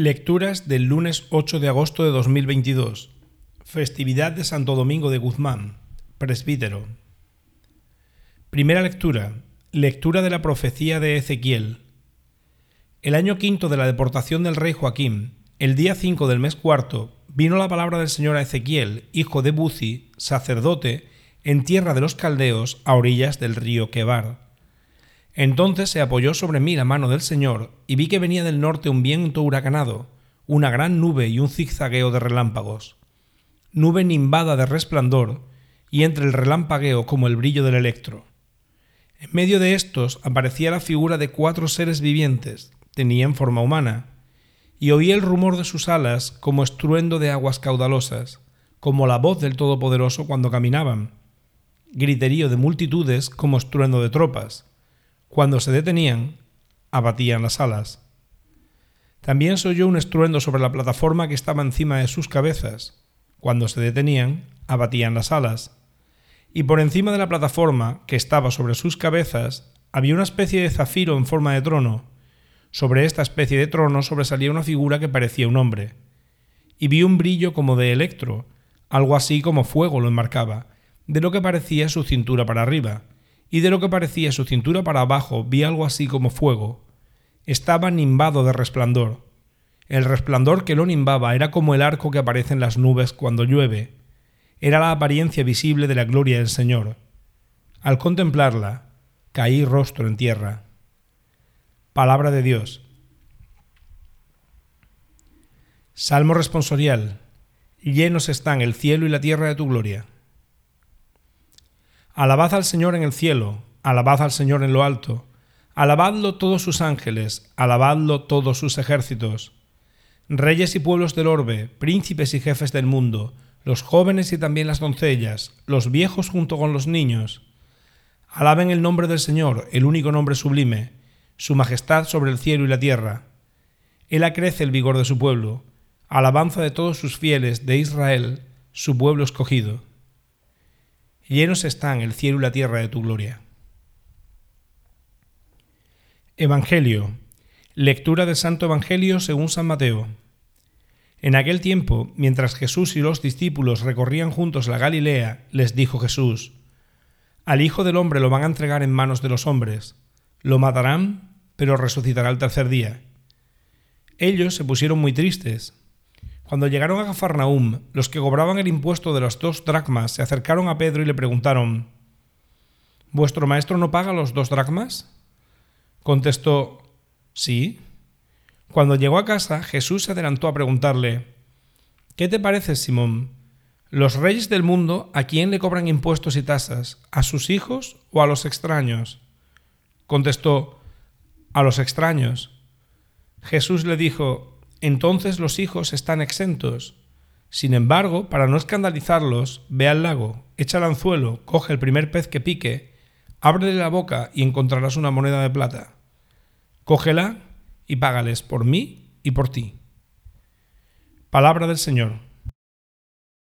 Lecturas del lunes 8 de agosto de 2022. Festividad de Santo Domingo de Guzmán, presbítero. Primera lectura. Lectura de la profecía de Ezequiel. El año quinto de la deportación del rey Joaquín, el día 5 del mes cuarto, vino la palabra del Señor a Ezequiel, hijo de Buzi, sacerdote, en tierra de los caldeos, a orillas del río Quebar entonces se apoyó sobre mí la mano del Señor, y vi que venía del norte un viento huracanado, una gran nube y un zigzagueo de relámpagos. Nube nimbada de resplandor, y entre el relampagueo como el brillo del electro. En medio de estos aparecía la figura de cuatro seres vivientes, tenían forma humana, y oí el rumor de sus alas como estruendo de aguas caudalosas, como la voz del Todopoderoso cuando caminaban, griterío de multitudes como estruendo de tropas, cuando se detenían, abatían las alas. También se oyó un estruendo sobre la plataforma que estaba encima de sus cabezas. Cuando se detenían, abatían las alas. Y por encima de la plataforma que estaba sobre sus cabezas había una especie de zafiro en forma de trono. Sobre esta especie de trono sobresalía una figura que parecía un hombre. Y vi un brillo como de electro, algo así como fuego lo enmarcaba, de lo que parecía su cintura para arriba, y de lo que parecía su cintura para abajo vi algo así como fuego. Estaba nimbado de resplandor. El resplandor que lo nimbaba era como el arco que aparece en las nubes cuando llueve. Era la apariencia visible de la gloria del Señor. Al contemplarla, caí rostro en tierra. Palabra de Dios. Salmo responsorial. Llenos están el cielo y la tierra de tu gloria. Alabad al Señor en el cielo, alabad al Señor en lo alto, alabadlo todos sus ángeles, alabadlo todos sus ejércitos. Reyes y pueblos del orbe, príncipes y jefes del mundo, los jóvenes y también las doncellas, los viejos junto con los niños. Alaben el nombre del Señor, el único nombre sublime, su majestad sobre el cielo y la tierra. Él acrece el vigor de su pueblo, alabanza de todos sus fieles de Israel, su pueblo escogido llenos están el cielo y la tierra de tu gloria. Evangelio. Lectura del Santo Evangelio según San Mateo. En aquel tiempo, mientras Jesús y los discípulos recorrían juntos la Galilea, les dijo Jesús, Al Hijo del Hombre lo van a entregar en manos de los hombres, lo matarán, pero resucitará el tercer día. Ellos se pusieron muy tristes cuando llegaron a Cafarnaum, los que cobraban el impuesto de las dos dracmas se acercaron a Pedro y le preguntaron, ¿Vuestro maestro no paga los dos dracmas? Contestó, sí. Cuando llegó a casa, Jesús se adelantó a preguntarle, ¿Qué te parece, Simón? ¿Los reyes del mundo a quién le cobran impuestos y tasas? ¿A sus hijos o a los extraños? Contestó, a los extraños. Jesús le dijo, entonces los hijos están exentos. Sin embargo, para no escandalizarlos, ve al lago, echa el anzuelo, coge el primer pez que pique, ábrele la boca y encontrarás una moneda de plata. Cógela y págales por mí y por ti. Palabra del Señor.